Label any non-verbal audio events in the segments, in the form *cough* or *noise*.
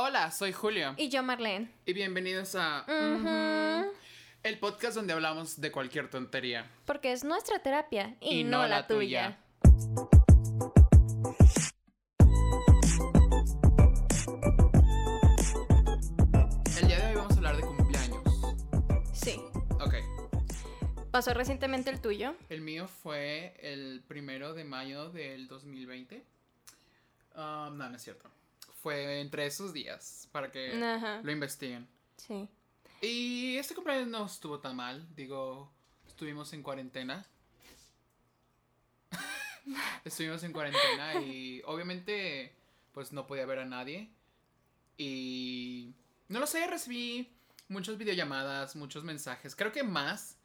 Hola, soy Julio. Y yo, Marlene. Y bienvenidos a el podcast donde hablamos de cualquier tontería. Porque es nuestra terapia y, Y no, no la, la tuya. El día de hoy vamos a hablar de cumpleaños. Sí. Ok. ¿Pasó recientemente el tuyo? El mío fue el primero de mayo del 2020. Ah, no, no es cierto. Fue entre esos días para que Ajá. lo investiguen. Sí. Y este cumpleaños no estuvo tan mal. Digo, estuvimos en cuarentena. *laughs* estuvimos en cuarentena y obviamente pues no podía ver a nadie. Y no lo sé, recibí muchas videollamadas, muchos mensajes. Creo que más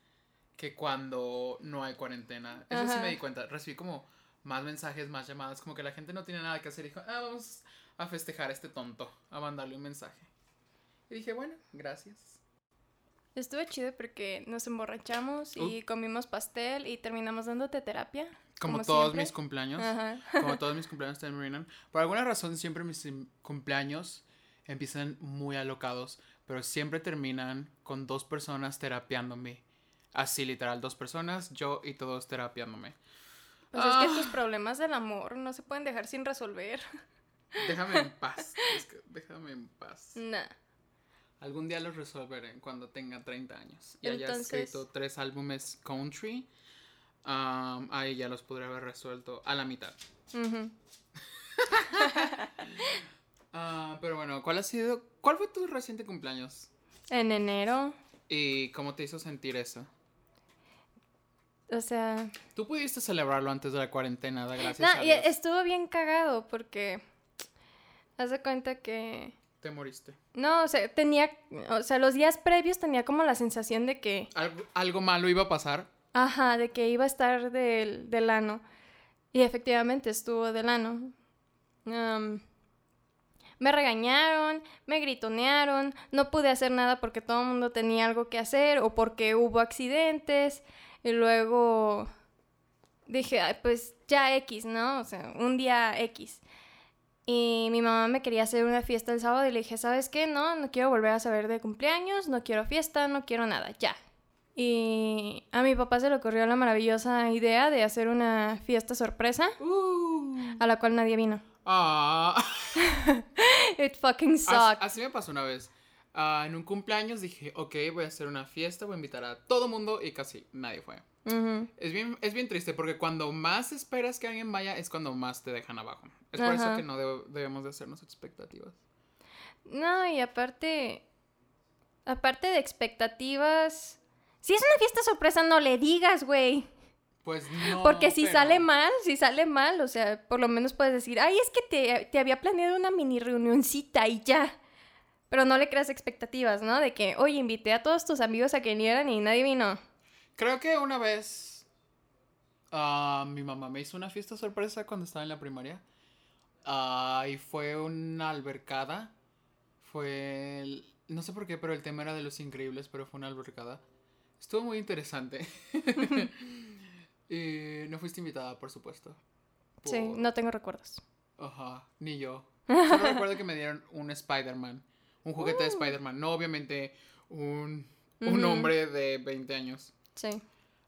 que cuando no hay cuarentena. Eso sí Ajá. me di cuenta. Recibí como más mensajes, más llamadas. Como que la gente no tiene nada que hacer. Dijo, ah, vamos a festejar a este tonto. A mandarle un mensaje. Y dije, bueno, gracias. Estuvo chido porque nos emborrachamos y Uh. comimos pastel y terminamos dándote terapia. Como, Como todos siempre. mis cumpleaños. Ajá. Como todos mis cumpleaños terminan. Por alguna razón, siempre mis im- cumpleaños empiezan muy alocados. Pero siempre terminan con dos personas terapiándome. Así, literal, dos personas, yo y todos terapiándome. Pues es que Ah. tus problemas del amor no se pueden dejar sin resolver. *laughs* Déjame en paz. es que déjame en paz. Nah. Algún día los resolveré cuando tenga 30 años. Y haya escrito tres álbumes country. um, ahí ya los podré haber resuelto a la mitad. *laughs* Ah, pero bueno, ¿cuál ha sido? ¿Cuál fue tu reciente cumpleaños? En enero, ¿Y cómo te hizo sentir eso? o sea... Tú pudiste celebrarlo antes de la cuarentena, da gracias Nah, a y Dios. estuvo bien cagado porque... Haz de cuenta que... Te moriste. No, o sea, tenía... O sea, los días previos tenía como la sensación de que... ¿Algo, algo malo iba a pasar? Ajá, de que iba a estar del, del ano. Y efectivamente estuvo del ano. Me regañaron, me gritonearon, no pude hacer nada porque todo el mundo tenía algo que hacer o porque hubo accidentes. Y luego dije, "Ay, pues ya X, ¿no? O sea, un día X. Y mi mamá me quería hacer una fiesta el sábado y le dije, ¿sabes qué? No, no quiero volver a saber de cumpleaños, no quiero fiesta, no quiero nada, ya. Y a mi papá se le ocurrió la maravillosa idea de hacer una fiesta sorpresa a la cual nadie vino. Ah, *laughs* It fucking sucked. así me pasó una vez. Ah, en un cumpleaños dije, ok, voy a hacer una fiesta, voy a invitar a todo mundo y casi nadie fue. Es bien, es bien triste porque cuando más esperas que alguien vaya es cuando más te dejan abajo. Es por eso que no debemos de hacernos expectativas. No, y aparte, aparte de expectativas, si es una fiesta sorpresa, no le digas, güey. Pues no. Porque si pero- sale mal, si sale mal, o sea, por lo menos puedes decir, ay, es que te, te había planeado una mini reunioncita y ya. Pero no le creas expectativas, ¿no? De que, oye, invité a todos tus amigos a que vinieran y nadie vino. Creo que una vez ah, mi mamá me hizo una fiesta sorpresa cuando estaba en la primaria. Ah, y fue una albercada. Fue. el- no sé por qué, pero el tema era de los increíbles, pero fue una albercada. Estuvo muy interesante. *laughs* y no fuiste invitada, por supuesto. Sí, no tengo recuerdos. Ajá, ni yo. Solo recuerdo que me dieron un Spider-Man. Un juguete de Uh. Spider-Man. No, obviamente, un, un hombre de 20 años. Sí.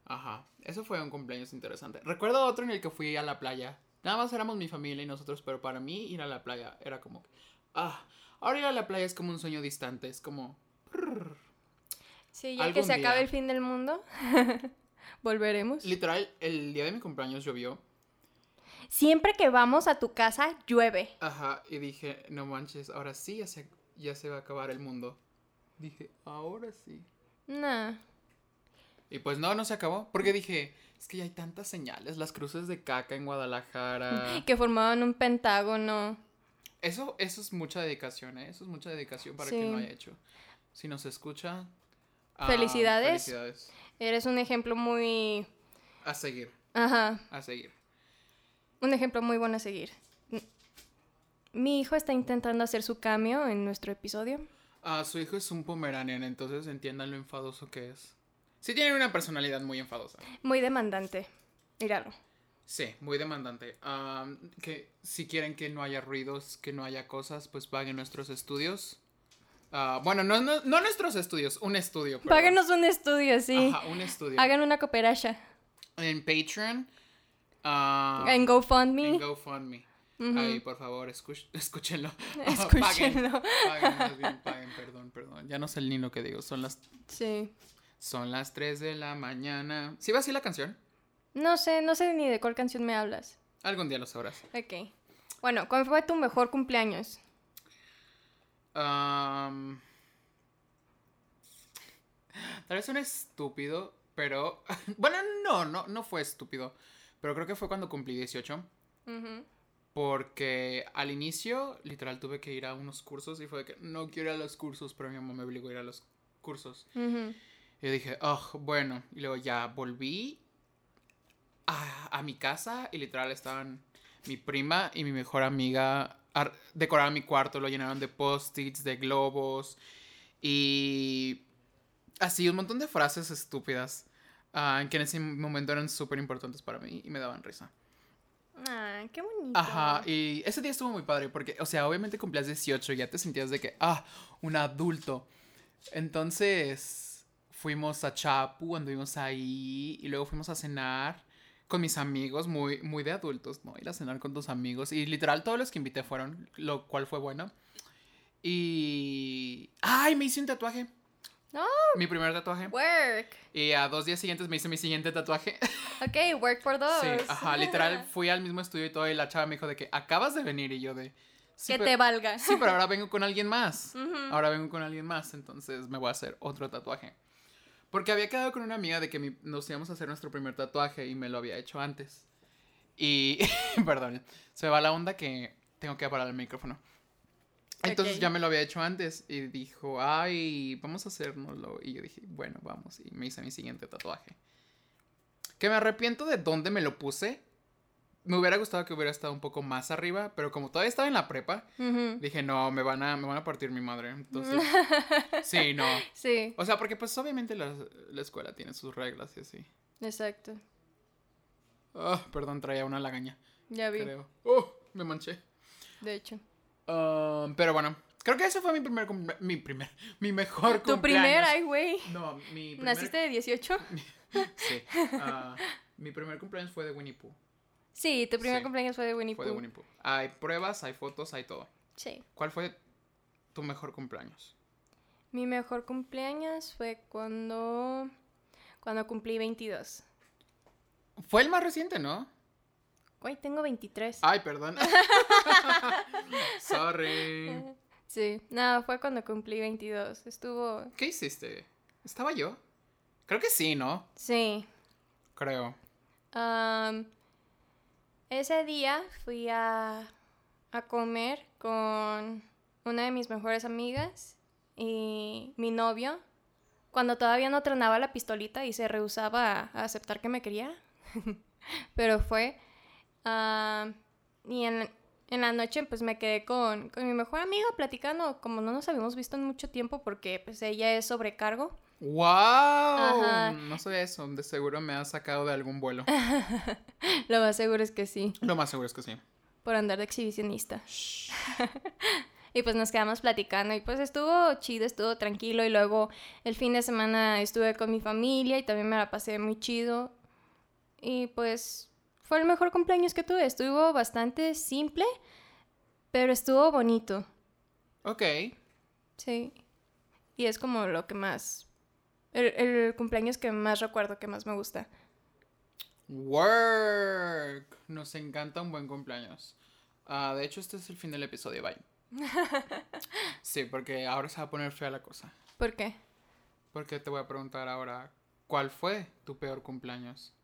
Ajá, eso fue un cumpleaños interesante. Recuerdo otro en el que fui a la playa. Nada más éramos mi familia y nosotros, pero para mí ir a la playa era como... Ah, ahora ir a la playa es como un sueño distante, es como... Sí, ya que se acabe el fin del mundo, *laughs* volveremos. Literal, el día de mi cumpleaños llovió. Siempre que vamos a tu casa, llueve. Ajá, y dije, no manches, ahora sí ya se, ya se va a acabar el mundo. Dije, ahora sí. Nah. Y pues no, no se acabó. Porque dije, es que ya hay tantas señales, las cruces de caca en Guadalajara. *laughs* Que formaban un pentágono. Eso, eso es mucha dedicación, ¿eh? Eso es mucha dedicación para Sí. quien lo haya hecho. Si nos escucha. ah, Felicidades. Felicidades. Eres un ejemplo muy... A seguir, Ajá, a seguir. un ejemplo muy bueno a seguir. Mi hijo está intentando hacer su cambio en nuestro episodio. Ah, su hijo es un pomeranian, entonces entiendan lo enfadoso que es. Sí tiene una personalidad muy enfadosa. Muy demandante. Míralo. Sí, muy demandante. Que si quieren que no haya ruidos, que no haya cosas, pues paguen nuestros estudios. Ah, bueno, no, no, no nuestros estudios, un estudio. perdón. Páguenos un estudio, sí. Ajá, un estudio. Hagan una cooperacha. En Patreon. en GoFundMe. en GoFundMe. Ahí, por favor, escuch- *laughs* escúchenlo. *laughs* Escúchenlo. Paguen, paguen, paguen, perdón, perdón. Ya no sé el ni lo que digo. Son las, Sí. Son las 3 de la mañana. ¿Sí va así la canción? No sé, no sé ni de cuál canción me hablas. Algún día lo sabrás. Ok. Bueno, ¿cuál fue tu mejor cumpleaños? Am, tal vez un estúpido, pero... *laughs* bueno, no, no, no fue estúpido. Pero creo que fue cuando cumplí 18. Ujú. Porque al inicio, literal, tuve que ir a unos cursos y fue de que no quiero ir a los cursos, pero mi mamá me obligó a ir a los cursos. Y yo dije, oh, bueno. Y luego ya volví a, a mi casa y literal estaban mi prima y mi mejor amiga. ar- Decoraron mi cuarto, lo llenaron de post-its, de globos y así un montón de frases estúpidas ah, que en ese momento eran súper importantes para mí y me daban risa. Ah, qué bonito. Ajá, y ese día estuvo muy padre porque, o sea, obviamente cumplías 18 y ya te sentías de que, ah, un adulto. Entonces, fuimos a Chapu, anduvimos ahí y luego fuimos a cenar con mis amigos, muy, muy de adultos, ¿no? Ir a cenar con tus amigos y literal todos los que invité fueron, lo cual fue bueno. Y... ¡Ay! Me hice un tatuaje. No. Mi primer tatuaje. Work. Y a dos días siguientes me hice mi siguiente tatuaje. *laughs* Ok, work por dos. Sí, ajá, literal, fui al mismo estudio y todo, y la chava me dijo de que acabas de venir, y yo de... Sí, que pero, te valga. sí, pero ahora vengo con alguien más. *laughs* Ahora vengo con alguien más, entonces me voy a hacer otro tatuaje. Porque había quedado con una amiga de que mi- nos íbamos a hacer nuestro primer tatuaje y me lo había hecho antes. Y, *laughs* perdón, se me va la onda que tengo que apagar el micrófono. Entonces ya me lo había hecho antes y dijo, ay, vamos a hacérnoslo. Y yo dije, bueno, vamos. Y me hice mi siguiente tatuaje. Que me arrepiento de dónde me lo puse. Me hubiera gustado que hubiera estado un poco más arriba, pero como todavía estaba en la prepa, dije, no, me van a, me van a partir mi madre. Entonces, *laughs* sí, no. Sí, O sea, porque pues obviamente la, la escuela tiene sus reglas y así. exacto. Ah, perdón, traía una lagaña, Ya vi, creo. Oh, me manché. de hecho. Um, pero bueno, creo que ese fue mi primer mi primer, mi mejor Tu cumpleaños. primer, ay, güey. No, mi primer... ¿Naciste de 18? *laughs* Sí. ah, mi primer cumpleaños fue de Winnie Pooh. Sí, tu primer Sí, cumpleaños fue de Winnie Fue de Pooh. Winnie Pooh. Hay pruebas, hay fotos, hay todo. Sí. ¿Cuál fue tu mejor cumpleaños? Mi mejor cumpleaños fue cuando cuando cumplí 22. Fue el más reciente, ¿no? Güey, tengo 23. Ay, perdón. *laughs* *laughs* Sorry. Sí, no, fue cuando cumplí 22. Estuvo... ¿Qué hiciste? ¿Estaba yo? Creo que sí, ¿no? Sí. Creo. Am, ese día fui a, a comer con una de mis mejores amigas y mi novio. Cuando todavía no tronaba la pistolita y se rehusaba a, aceptar que me quería. *laughs* Pero fue. am, y en, en la noche pues me quedé con, con mi mejor amiga platicando, como no nos habíamos visto en mucho tiempo porque pues ella es sobrecargo. ¡Wow! Ajá. No sabía eso. De seguro me ha sacado de algún vuelo. *laughs* Lo más seguro es que sí. Lo más seguro es que sí. por andar de exhibicionista. *laughs* y pues nos quedamos platicando y pues estuvo chido, estuvo tranquilo y luego el fin de semana estuve con mi familia y también me la pasé muy chido. Y pues fue el mejor cumpleaños que tuve, estuvo bastante simple, pero estuvo bonito, Ok. sí. Y es como lo que más, el, el cumpleaños que más recuerdo, que más me gusta. Work. Nos encanta un buen cumpleaños. Ah, de hecho, este es el fin del episodio. Bye. *laughs* Sí, porque ahora se va a poner fea la cosa. ¿Por qué? Porque te voy a preguntar ahora, ¿cuál fue tu peor cumpleaños?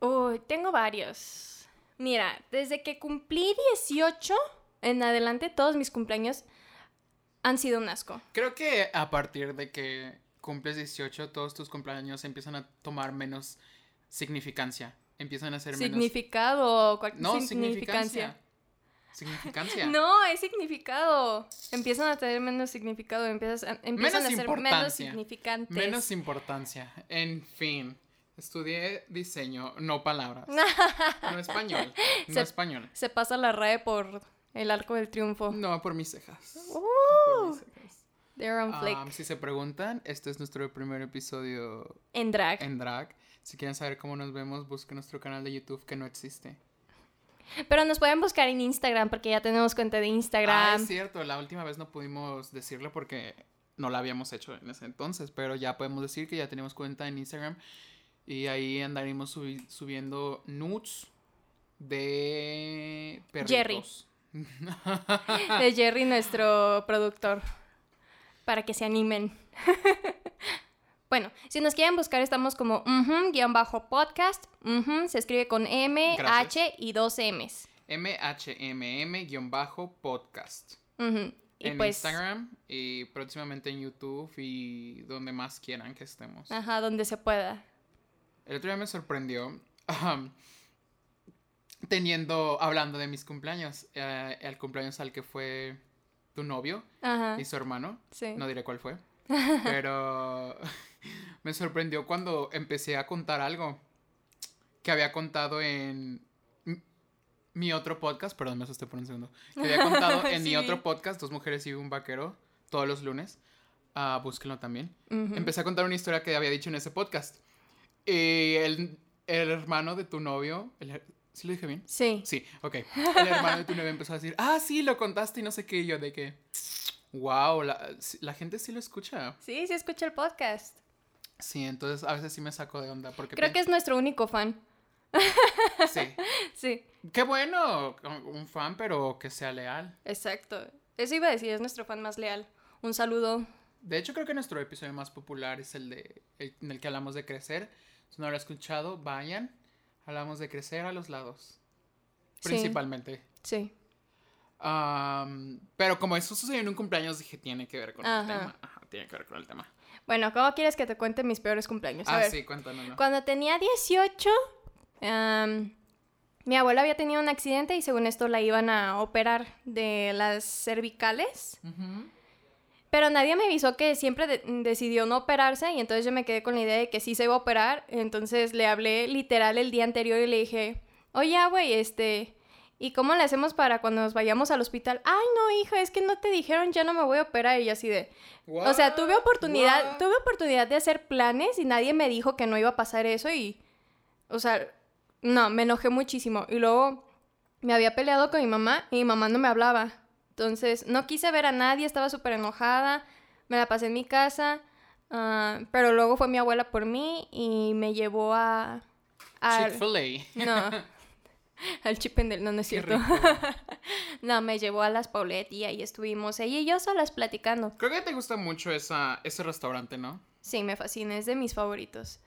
Uy, tengo varios. Mira, desde que cumplí 18 en adelante, todos mis cumpleaños han sido un asco. Creo que a partir de que cumples 18, todos tus cumpleaños empiezan a tomar menos significancia. Empiezan a ser menos... Significado, No, significancia. significancia. *laughs* No, es significado. Empiezan a tener menos significado, empiezas a- empiezan Menos a ser menos significantes. Menos importancia. En fin. Estudié diseño, no palabras. *laughs* no español. No Se- español. Se pasa la RAE por el arco del triunfo. No, por mis cejas. Uh, Por mis cejas. they're on flick. Um, si se preguntan, este es nuestro primer episodio en drag. en drag. Si quieren saber cómo nos vemos, busquen nuestro canal de YouTube que no existe. Pero nos pueden buscar en Instagram porque ya tenemos cuenta de Ah, Instagram. es cierto, la última vez no pudimos decirlo porque no la habíamos hecho en ese entonces, pero ya podemos decir que ya tenemos cuenta en Instagram y ahí andaremos subi- subiendo nudes de Jerry. De *laughs* Jerry, nuestro productor. Para que se animen. *laughs* bueno, si nos quieren buscar, estamos como guion bajo podcast. se escribe con M, Gracias. H y dos M's. MHMM-podcast. Ujú, Y En pues, Instagram y próximamente en YouTube y donde más quieran que estemos. ajá, donde se pueda. El otro día me sorprendió *laughs* um, teniendo, hablando de mis cumpleaños, eh, el cumpleaños al que fue tu novio Ajá, y su hermano, sí. no diré cuál fue, *laughs* pero *laughs* me sorprendió cuando empecé a contar algo que había contado en mi otro podcast, perdón, me asusté por un segundo, que había contado *laughs* en mi otro podcast, Dos Mujeres y un Vaquero, todos los lunes, ah, búsquenlo también. Empecé a contar una historia que había dicho en ese podcast. Y el, el hermano de tu novio, el ¿sí lo dije bien? Sí. Sí, ok. El hermano de tu novio empezó a decir, ah, sí, lo contaste y no sé qué, y yo de que, wow, la, la gente sí lo escucha. Sí, sí escucha el podcast. Sí, entonces a veces sí me saco de onda porque... Creo que es nuestro único fan. Sí. *laughs* Sí, Qué bueno, un fan, pero que sea leal. exacto. Eso iba a decir, es nuestro fan más leal. Un saludo. De hecho, creo que nuestro episodio más popular es el de el- en el que hablamos de crecer. Si no lo han escuchado, vayan. Hablamos de crecer a los lados. Principalmente. Sí. Am, pero como eso sucedió en un cumpleaños, dije, tiene que ver con el tema. Ajá, tiene que ver con el tema. Bueno, ¿cómo quieres que te cuente mis peores cumpleaños? A ah, ver. sí, cuéntanos. ¿no? Cuando tenía 18, am, mi abuela había tenido un accidente y según esto la iban a operar de las cervicales. Ujú. Pero nadie me avisó que siempre de- decidió no operarse y entonces yo me quedé con la idea de que sí se iba a operar. Entonces le hablé literal el día anterior y le dije, oye, güey, este, ¿y cómo le hacemos para cuando nos vayamos al hospital? Ay, no, hija, es que no te dijeron, ya no me voy a operar. Y yo así de, o sea, tuve oportunidad, What? tuve oportunidad de hacer planes y nadie me dijo que no iba a pasar eso y, o sea, no, me enojé muchísimo. Y luego me había peleado con mi mamá y mi mamá no me hablaba. Entonces, no quise ver a nadie, estaba súper enojada, me la pasé en mi casa, ah, pero luego fue mi abuela por mí y me llevó a... al- Chick-fil-A. no, *laughs* al Chippendale, no, no es Qué cierto. *laughs* no, me llevó a las Paulette y ahí estuvimos ella y yo solas platicando. Creo que te gusta mucho esa, ese restaurante, ¿no? Sí, me fascina, es de mis favoritos.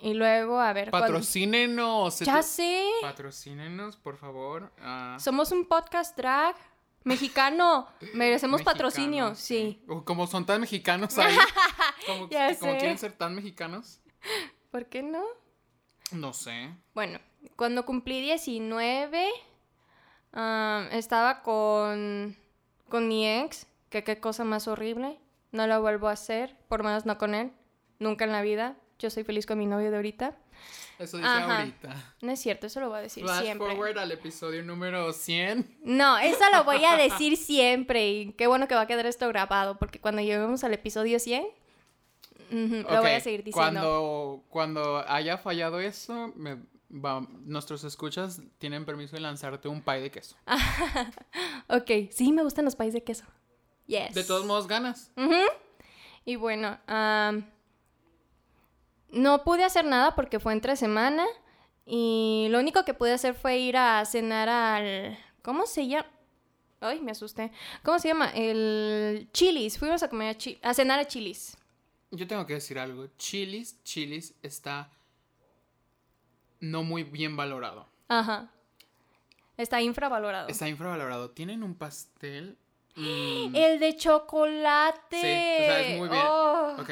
Y luego, a ver, Patrocínenos. Ya sé, Patrocínenos, por favor. Ah, somos un podcast drag mexicano, merecemos mexicanos, patrocinio, sí. Como son tan mexicanos ahí. *laughs* como, Ya como sé. quieren ser tan mexicanos. ¿Por qué no? No sé. Bueno, cuando cumplí 19, ah, estaba con, con mi ex, que qué cosa más horrible. No lo vuelvo a hacer, por menos no con él, nunca en la vida. Yo soy feliz con mi novio de ahorita. Eso dice Ajá. ahorita. No es cierto, eso lo voy a decir Flash siempre. forward al episodio número 100. No, eso lo voy a *laughs* decir siempre y qué bueno que va a quedar esto grabado porque cuando lleguemos al episodio 100 ujú, lo voy a seguir diciendo. Cuando, cuando haya fallado eso, me- va- nuestros escuchas tienen permiso de lanzarte un pie de queso. *laughs* Ok, sí, me gustan los países de queso. Yes. De todos modos, ganas. Y bueno, am, no pude hacer nada porque fue entre semana y lo único que pude hacer fue ir a cenar al... ¿Cómo se llama? Ay, me asusté. ¿Cómo se llama? El Chili's. Fuimos a comer a, Chi- a cenar a Chili's. Yo tengo que decir algo. Chili's, Chili's está no muy bien valorado. Ajá. Está infravalorado. Está infravalorado. Tienen un pastel. mm, *gasps* El de chocolate. Sí, o sea, es muy bien. Oh. Ok.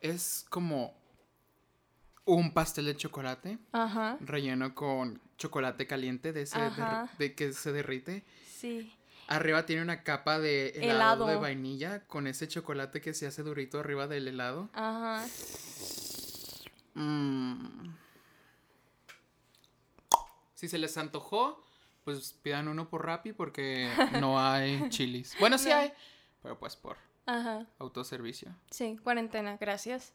Es como un pastel de chocolate Ajá. relleno con chocolate caliente de ese de que se derrite. Sí. Arriba tiene una capa de helado, Helado. de vainilla con ese chocolate que se hace durito arriba del helado. Ajá. Mm. Si se les antojó, pues pidan uno por Rappi porque *laughs* no hay chilis. Bueno, sí No. hay, pero pues por Ajá. autoservicio. Sí, cuarentena, gracias.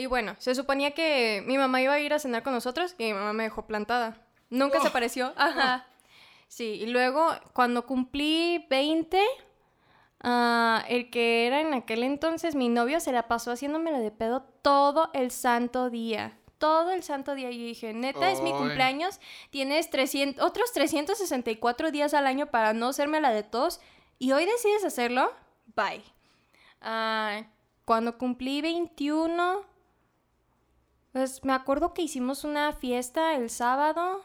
Y bueno, se suponía que mi mamá iba a ir a cenar con nosotros y mi mamá me dejó plantada. Nunca se Oh. apareció. *laughs* Ajá. Sí, y luego cuando cumplí 20, ah, el que era en aquel entonces mi novio se la pasó haciéndomela de pedo todo el santo día. Todo el santo día. Y dije, neta, es mi cumpleaños. Tienes 300, otros 364 días al año para no hacerme la de tos. Y hoy decides hacerlo. Bye. Ah, cuando cumplí 21, pues me acuerdo que hicimos una fiesta el sábado.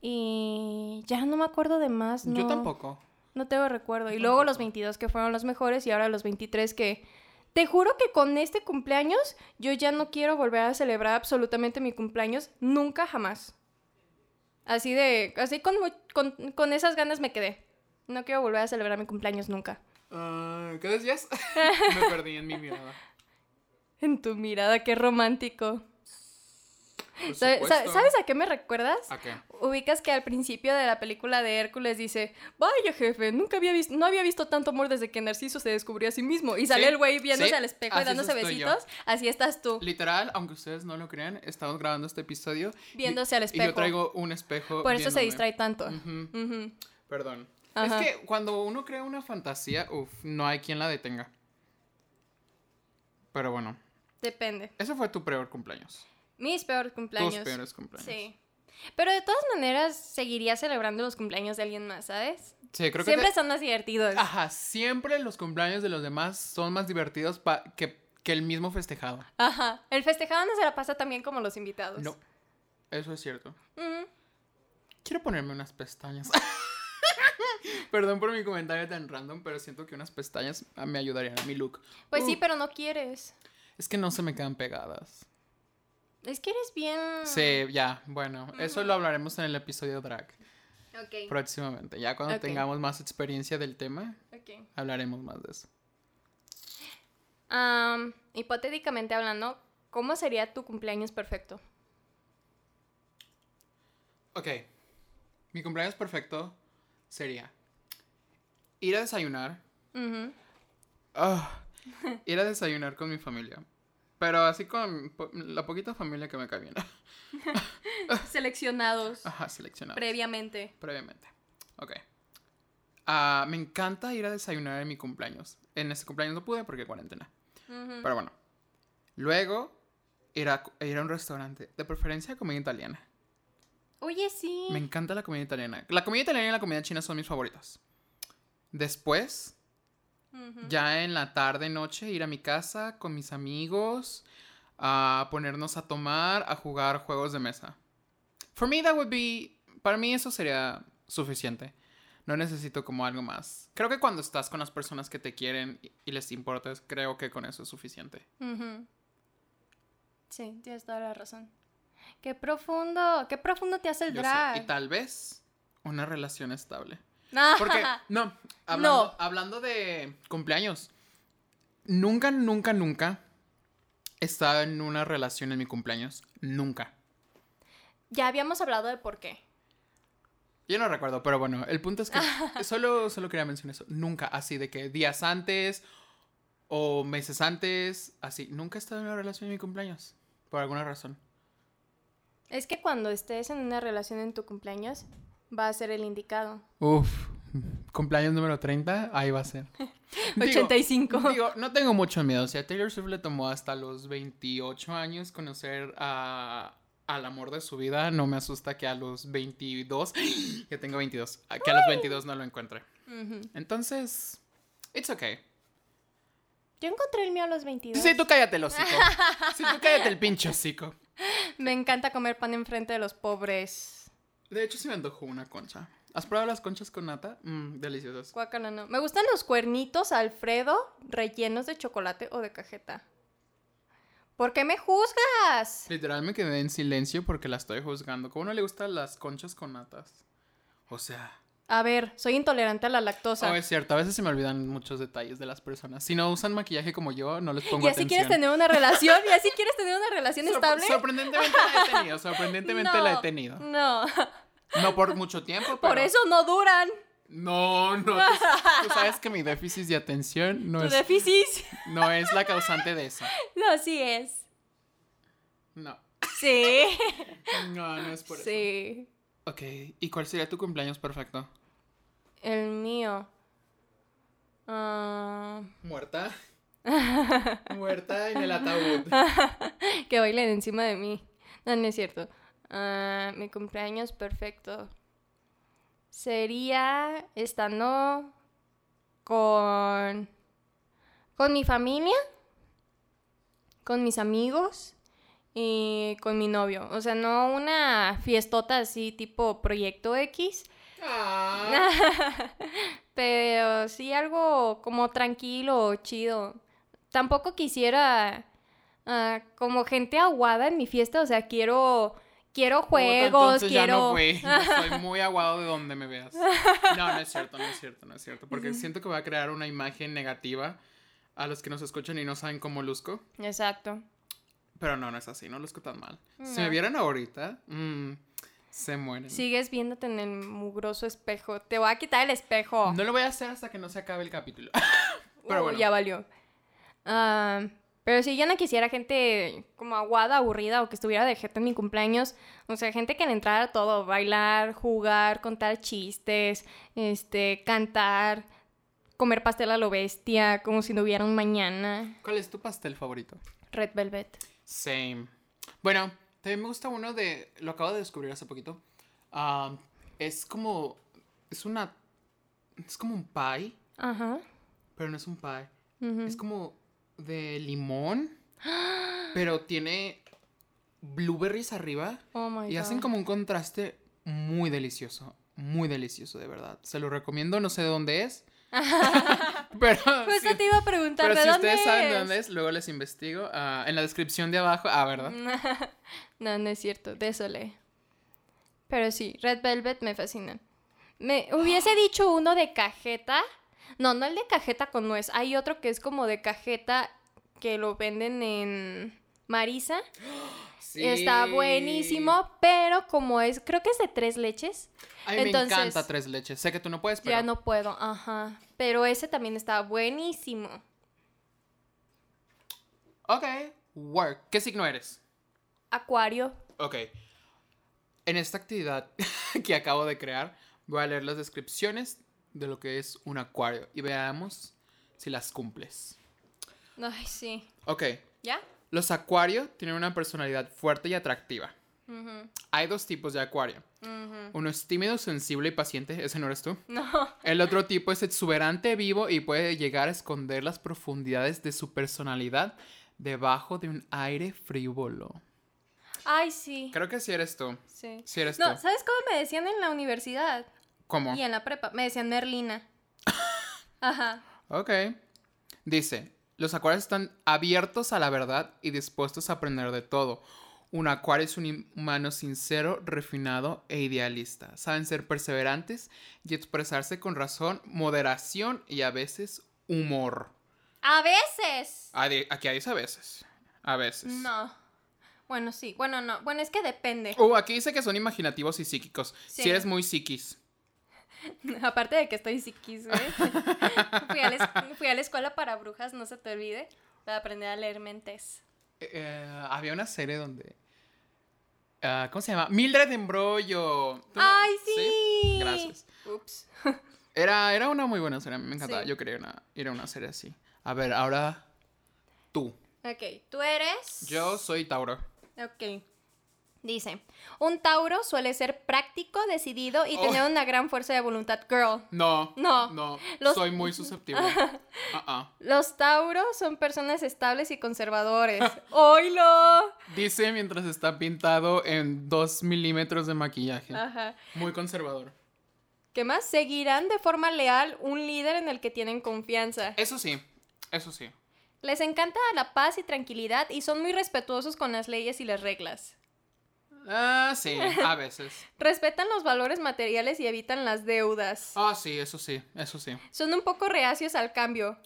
Y ya no me acuerdo de más. Yo no- tampoco. No tengo recuerdo. Y luego los 22 que fueron los mejores y ahora los 23 que... Te juro que con este cumpleaños yo ya no quiero volver a celebrar absolutamente mi cumpleaños. Nunca, jamás. Así de... Así con, con, con esas ganas me quedé. No quiero volver a celebrar mi cumpleaños nunca. Ah, ¿Qué decías? *laughs* *laughs* Me perdí en mi mirada. En tu mirada, qué romántico. Por ¿Sabe- sa- supuesto. ¿Sabes a qué me recuerdas? ¿A qué? Ubicas que al principio de la película de Hércules dice, vaya jefe, nunca había visto, no había visto tanto amor desde que Narciso se descubrió a sí mismo. Y sale Sí, el güey viéndose sí, al espejo y dándose yo. besitos. Así estás tú, Literal, aunque ustedes no lo crean, estamos grabando este episodio. y- viéndose al Y espejo. yo traigo un espejo. Por eso se distrae tanto. Perdón. Ajá. Es que cuando uno crea una fantasía, uff, no hay quien la detenga. Pero bueno, Depende. ese fue tu peor cumpleaños. Mis peores cumpleaños. Tus peores cumpleaños. Sí. Pero de todas maneras, seguiría celebrando los cumpleaños de alguien más, ¿sabes? Sí, creo Siempre que. te- son más divertidos. Ajá, siempre los cumpleaños de los demás son más divertidos pa- que, que el mismo festejado. Ajá. El festejado no se la pasa tan bien como los invitados. No, eso es cierto. Quiero ponerme unas pestañas. *laughs* Perdón por mi comentario tan random, pero siento que unas pestañas me ayudarían a mi look. Pues sí, pero no quieres. Es que no se me quedan pegadas. Es que eres bien... Sí, ya, bueno, eso lo hablaremos en el episodio drag Ok. próximamente. Ya cuando tengamos más experiencia del tema, hablaremos más de eso. Am, hipotéticamente hablando, ¿cómo sería tu cumpleaños perfecto? Ok, mi cumpleaños perfecto sería ir a desayunar. Ah, *laughs* ir a desayunar con mi familia. Pero así con la poquita familia que me cae bien. *laughs* Seleccionados Ajá, seleccionado. previamente. previamente. Ok. Ah, me encanta ir a desayunar en mi cumpleaños. En ese cumpleaños no pude porque cuarentena. Ujú. Pero bueno. Luego, ir a, ir a un restaurante. De preferencia comida italiana. Oye, sí. Me encanta la comida italiana. La comida italiana y la comida china son mis favoritas. Después, Ya en la tarde, noche, ir a mi casa con mis amigos. A ponernos a tomar, a jugar juegos de mesa. For me, that would be. Para mí, eso sería suficiente. No necesito como algo más. Creo que cuando estás con las personas que te quieren y- les importas, creo que con eso es suficiente. Sí, tienes toda la razón. Qué profundo, qué profundo te hace el Yo sé. drag. Y tal vez una relación estable. *laughs* Porque, no, hablando, hablando de cumpleaños, nunca, nunca, nunca he estado en una relación en mi cumpleaños. Nunca. ya habíamos hablado de por qué. Yo no recuerdo, pero bueno, el punto es que *laughs* solo, solo quería mencionar eso. Nunca, así de que días antes o meses antes, así. Nunca he estado en una relación en mi cumpleaños. Por alguna razón. Es que cuando estés en una relación en tu cumpleaños, va a ser el indicado. Uf, cumpleaños número 30, ahí va a ser. *laughs* Digo, 85. Digo, no tengo mucho miedo. O sea, Taylor Swift le tomó hasta los 28 años conocer a, al amor de su vida. No me asusta que a los 22, *gasps* que tengo 22, a- que a los 22 no lo encuentre. Entonces, it's okay. Yo encontré el mío a los 22. Sí, tú cállate el *laughs* hocico. Sí, tú cállate el pinche hocico. Me encanta comer pan enfrente de los pobres. De hecho, sí me antojó una concha. ¿Has probado las conchas con nata? Mmm, deliciosas. Guácala, no. Me gustan los cuernitos Alfredo rellenos de chocolate o de cajeta. ¿Por qué me juzgas? Literal me quedé en silencio porque la estoy juzgando. ¿Cómo no le gustan las conchas con natas? O sea, A ver, soy intolerante a la lactosa. Oh, es cierto, a veces se me olvidan muchos detalles de las personas. Si no usan maquillaje como yo, no les pongo y así atención. quieres tener una relación, y así quieres tener una relación Sor- estable. Sorprendentemente la he tenido, sorprendentemente la he *laughs* tenido. No, No por mucho tiempo, pero... por eso no duran. No, no. Tú, tú sabes que mi déficit de atención no Tu es, déficit. no es la causante de eso. *laughs* No, sí es. No. Sí. No, no es por eso. Sí. Ok, ¿y cuál sería tu cumpleaños perfecto? El mío. Ah, ¿Muerta? *laughs* Muerta en el ataúd. *laughs* que bailen encima de mí. No, no es cierto. Ah, mi cumpleaños perfecto. Sería estando con. con mi familia, con mis amigos y con mi novio. O sea, no una fiestota así tipo Proyecto X, Ah, *laughs* pero sí algo como tranquilo, chido. Tampoco quisiera ah, como gente aguada en mi fiesta, o sea, quiero quiero juegos, Entonces quiero ya no fui. *laughs* Estoy muy aguado de donde me veas. No, no es cierto, no es cierto, no es cierto. Porque siento que va a crear una imagen negativa a los que nos escuchan y no saben cómo luzco. Exacto. Pero no, no es así, no luzco tan mal. Si me vieran ahorita, mm, se mueren. Sigues viéndote en el mugroso espejo. Te voy a quitar el espejo. No lo voy a hacer hasta que no se acabe el capítulo. *laughs* Pero Uh, bueno. Ya valió. Ah, pero si yo no quisiera gente como aguada, aburrida o que estuviera de gente en mi cumpleaños, o sea, gente que le entrara todo, bailar, jugar, contar chistes, este, cantar, comer pastel a lo bestia, como si no hubiera un mañana. ¿Cuál es tu pastel favorito? Red Velvet. Same. Bueno, también me gusta uno de. Lo acabo de descubrir hace poquito. Ah, es como. Es una. Es como un pie, Ajá. pero no es un pie. Es como de limón, *gasps* pero tiene blueberries arriba Oh my y hacen como un contraste muy delicioso. Muy delicioso, de verdad. Se lo recomiendo, no sé de dónde es. *laughs* pero Justo si, te iba a preguntar, pero ¿de si dónde ustedes saben de dónde es, luego les investigo. ah, en la descripción de abajo. Ah, ¿verdad? *laughs* no, no es cierto, désole. Pero sí, Red Velvet me fascina. Me hubiese *gasps* dicho uno de cajeta. No, no el de cajeta con nuez. Hay otro que es como de cajeta que lo venden en Marisa. Está Sí. buenísimo, pero como es, creo que es de tres leches. A mí me Entonces- encanta tres leches. Sé que tú no puedes, pero. Ya no puedo, ajá. Pero ese también está buenísimo. Ok. Work. ¿Qué signo eres? Acuario. Ok. En esta actividad *laughs* que acabo de crear, voy a leer las descripciones de lo que es un acuario y veamos si las cumples. Ay, sí. Ok. ¿Ya? Los acuarios tienen una personalidad fuerte y atractiva. Hay dos tipos de acuario. Uno es tímido, sensible y paciente. Ese no eres tú. No. El otro tipo es exuberante, vivo y puede llegar a esconder las profundidades de su personalidad debajo de un aire frívolo. Ay, sí. Creo que sí eres tú. Sí. Sí eres No, tú. ¿sabes cómo me decían en la universidad? ¿Cómo? Y en la prepa. Me decían Merlina. *laughs* Ajá. Ok. Dice, los acuarios están abiertos a la verdad y dispuestos a aprender de todo. Un acuario es un humano sincero, refinado e idealista. Saben ser perseverantes y expresarse con razón, moderación y a veces humor. A veces. Aquí dice a veces. A veces. No. Bueno, sí. Bueno, no. Bueno, es que depende. Uh, aquí dice que son imaginativos y psíquicos. Si Sí. eres muy psiquis. *laughs* Aparte de que estoy psiquis, güey. *laughs* fui, a la, la escuela para brujas, no se te olvide. Para aprender a leer mentes. Eh, había una serie donde... ah, ¿Cómo se llama? Mildred Embrollo. ¿Tú no- ¡Ay, sí! Gracias. Ups. *laughs* Era, era una muy buena serie, me encantaba. Sí. Yo quería una, ir a una serie así. A ver, ahora tú. Ok, tú eres. Yo soy Tauro. Ok. Dice, un Tauro suele ser práctico, decidido y Oh. tener una gran fuerza de voluntad. Girl. No. No. No. Los- Soy muy susceptible. Ah. *laughs* Los Tauros son personas estables y conservadores. *laughs* ¡Oilo! Dice mientras está pintado en dos milímetros de maquillaje. Ajá. Muy conservador. ¿Qué más? Seguirán de forma leal un líder en el que tienen confianza. Eso sí. Eso sí. Les encanta la paz y tranquilidad y son muy respetuosos con las leyes y las reglas. Ah, sí, a *laughs* veces. Respetan los valores materiales y evitan las deudas. Ah, sí, eso sí, eso sí. Son un poco reacios al cambio.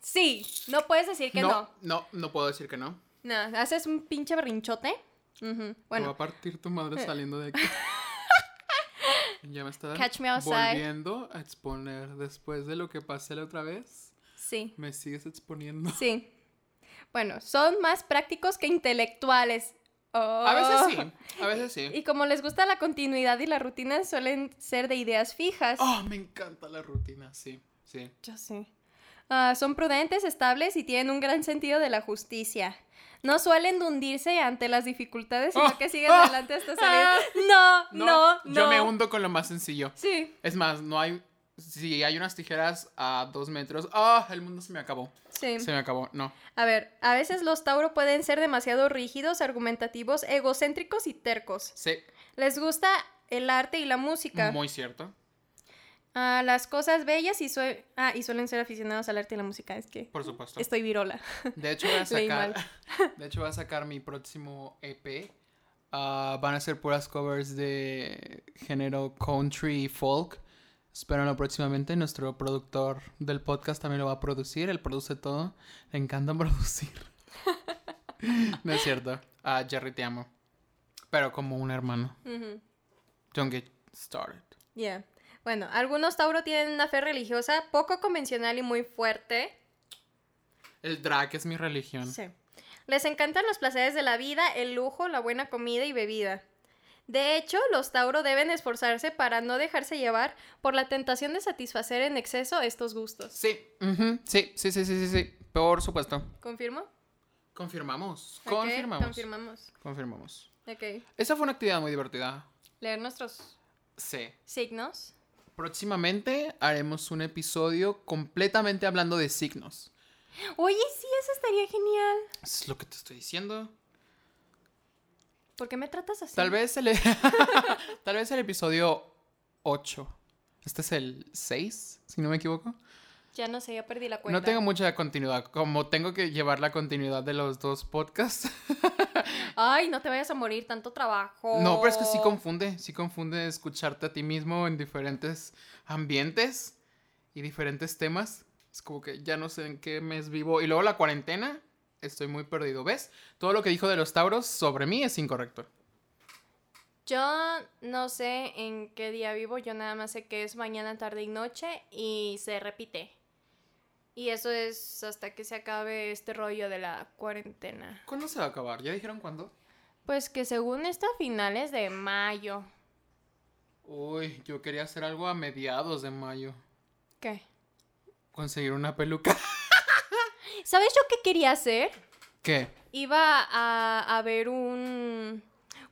Sí, no puedes decir que no. no, no, no puedo decir que no. No, haces un pinche berrinchote. Me va a partir tu madre saliendo de aquí. *laughs* ya me está Catch me volviendo a exponer después de lo que pasé la otra vez. sí, Me sigues exponiendo. sí. Bueno, son más prácticos que intelectuales. A veces Oh. sí, a veces sí. Y como les gusta la continuidad y la rutina, suelen ser de ideas fijas. Oh, me encanta la rutina, sí, sí. Ya sé. Ah, son prudentes, estables y tienen un gran sentido de la justicia. No suelen hundirse ante las dificultades, sino Oh, que siguen oh, adelante hasta salir. No, no, no. Yo me hundo con lo más sencillo. Sí, Es más, no hay. Si hay unas tijeras a dos metros. ¡Ah! el mundo se me acabó. sí. Se me acabó. No. A ver, a veces los Tauro pueden ser demasiado rígidos, argumentativos, egocéntricos y tercos. Sí, Les gusta el arte y la música. muy cierto. Ah, las cosas bellas y, sue- ah, y suelen ser aficionados al arte y la música. Es que Por supuesto. estoy virola. De hecho, voy a *laughs* sacar. *laughs* De hecho, voy a sacar mi próximo EP. Ah, van a ser puras covers de género country y folk. Espérenlo próximamente. Nuestro productor del podcast también lo va a producir. Él produce todo. Le encanta *laughs* producir. *laughs* no es cierto. Ah, Jerry, te amo. Pero como un hermano. Don't get started. Yeah. Bueno, algunos Tauro tienen una fe religiosa poco convencional y muy fuerte. El drag es mi religión. Sí. Les encantan los placeres de la vida, el lujo, la buena comida y bebida. De hecho, los Tauro deben esforzarse para no dejarse llevar por la tentación de satisfacer en exceso estos gustos. Sí, sí, sí, sí, sí, sí, sí. Por supuesto. ¿Confirmo? Confirmamos. Confirmamos. Confirmamos. Confirmamos. Ok. Esa fue una actividad muy divertida. Leer nuestros Sí. signos. Próximamente haremos un episodio completamente hablando de signos. Oye, sí, eso estaría genial. Es lo que te estoy diciendo. ¿Por qué me tratas así? Tal vez el, *laughs* tal vez el episodio 8. Este es el 6, si no me equivoco. Ya no sé, ya perdí la cuenta. No tengo mucha continuidad. Como tengo que llevar la continuidad de los dos podcasts. *laughs* Ay, no te vayas a morir, tanto trabajo. No, pero es que sí confunde. Sí confunde escucharte a ti mismo en diferentes ambientes y diferentes temas. Es como que ya no sé en qué mes vivo. Y luego la cuarentena, estoy muy perdido. ¿Ves? Todo lo que dijo de los Tauros sobre mí es incorrecto. Yo no sé en qué día vivo, yo nada más sé que es mañana, tarde y noche y se repite. Y eso es hasta que se acabe este rollo de la cuarentena. ¿Cuándo se va a acabar? ¿Ya dijeron cuándo? Pues que según esto a finales de mayo. Uy, yo quería hacer algo a mediados de mayo. ¿Qué? Conseguir una peluca. *laughs* ¿Sabes yo qué quería hacer? ¿Qué? Iba a, a ver un,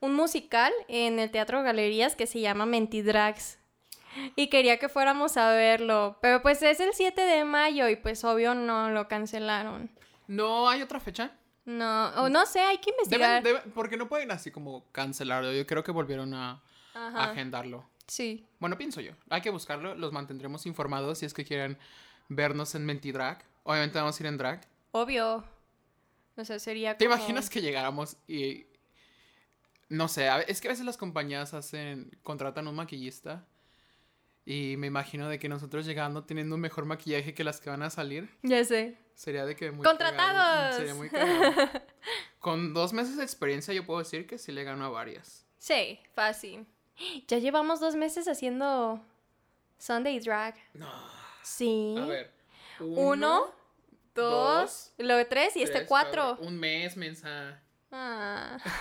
un musical en el Teatro Galerías que se llama Mentidrags. Y quería que fuéramos a verlo. Pero pues es el 7 de mayo y pues obvio no lo cancelaron. ¿No hay otra fecha? No, o no sé, hay que investigar. deben- porque no pueden así como cancelarlo. Yo creo que volvieron a Ajá. agendarlo. Sí. Bueno, pienso yo. Hay que buscarlo. Los mantendremos informados si es que quieren vernos en Mentidrag. Obviamente vamos a ir en drag. Obvio. O sea, sería ¿Te como- imaginas que llegáramos y... No sé, es que a veces las compañías hacen... Contratan un maquillista. Y me imagino de que nosotros llegando teniendo un mejor maquillaje que las que van a salir. Ya sé. Sería de que muy ¡Contratados! cagado. Sería muy cagado. *laughs* Con dos meses de experiencia yo puedo decir que sí le gano a varias. Sí, fácil. Ya llevamos dos meses haciendo Sunday Drag. No. Sí. A ver. Uno, dos, dos, luego tres y este cuatro. Un mes, mensa. Ah, *laughs*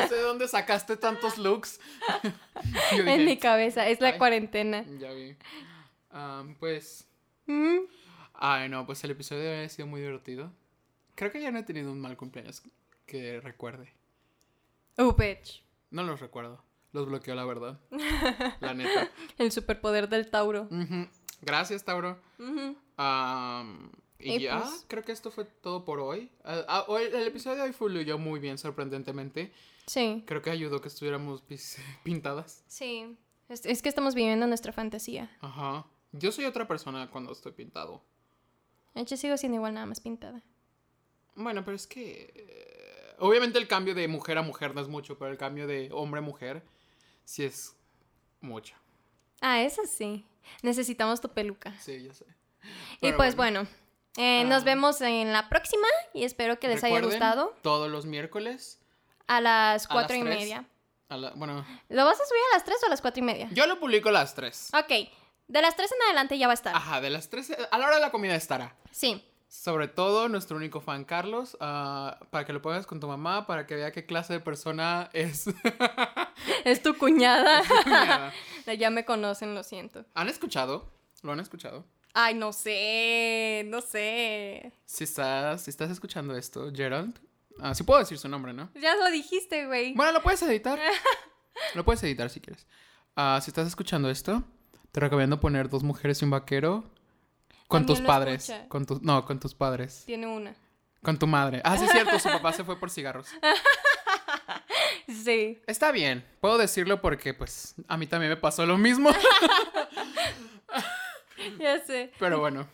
No sé de dónde sacaste tantos looks. *laughs* En mi cabeza, es la Ay. cuarentena. ya vi. Pues. Mm. Ay, no, pues el episodio de hoy ha sido muy divertido. Creo que ya no he tenido un mal cumpleaños que recuerde. Oh, bitch. No los recuerdo. Los bloqueo, la verdad. La neta. *laughs* El superpoder del Tauro. Gracias, Tauro. Am, y, Y ya, pues- creo que esto fue todo por hoy. Hoy- el episodio de hoy fluyó muy bien, sorprendentemente. Sí, Creo que ayudó que estuviéramos *laughs* pintadas. sí. Es, es que estamos viviendo nuestra fantasía. Ajá. Yo soy otra persona cuando estoy pintado. Yo sigo siendo igual, nada más pintada. Bueno, pero es que... eh, Obviamente el cambio de mujer a mujer no es mucho, pero el cambio de hombre a mujer sí es mucho. Ah, eso sí. Necesitamos tu peluca. Sí, yo sé. y pues bueno, eh, nos Ah. vemos en la próxima y espero que les haya gustado. Todos los miércoles. A las A cuatro las y tres. media. a la- bueno, ¿Lo vas a subir a las tres o a las cuatro y media? yo lo publico a las 3. Ok, de las tres en adelante ya va a estar. Ajá, de las 3. A la hora de la comida estará. Sí. Sobre todo nuestro único fan Carlos, ah, para que lo pongas con tu mamá, para que vea qué clase de persona es. *laughs* Es tu cuñada. Cuñada. *laughs* ya me conocen, lo siento. ¿Han escuchado? ¿Lo han escuchado? Ay, no sé, no sé. Si estás, si estás escuchando esto, Gerald. Ah, sí puedo decir su nombre, ¿no? Ya lo dijiste, güey. Bueno, lo puedes editar. *laughs* Lo puedes editar si quieres. Ah, si estás escuchando esto, te recomiendo poner dos mujeres y un vaquero con tus padres. escucha. Con tus, no, con tus padres. Tiene una. Con tu madre. Ah, sí, es cierto, su papá *laughs* se fue por cigarros. Sí. Está bien, puedo decirlo porque, pues, a mí también me pasó lo mismo. *laughs* Ya sé. Pero bueno,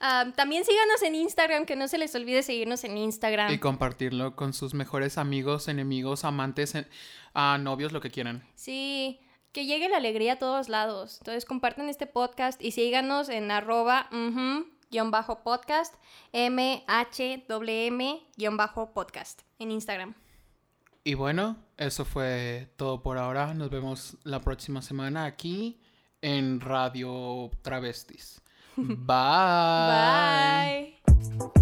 Ah, también síganos en Instagram, que no se les olvide seguirnos en Instagram. y compartirlo con sus mejores amigos, enemigos, amantes, en- ah, novios, lo que quieran. Sí, que llegue la alegría a todos lados. Entonces compartan este podcast y síganos en arroba ujú, guion bajo podcast, M-H-W-M guion bajo podcast en Instagram. Y bueno, eso fue todo por ahora. Nos vemos la próxima semana aquí en Radio Travestis. *laughs* Bye. Bye.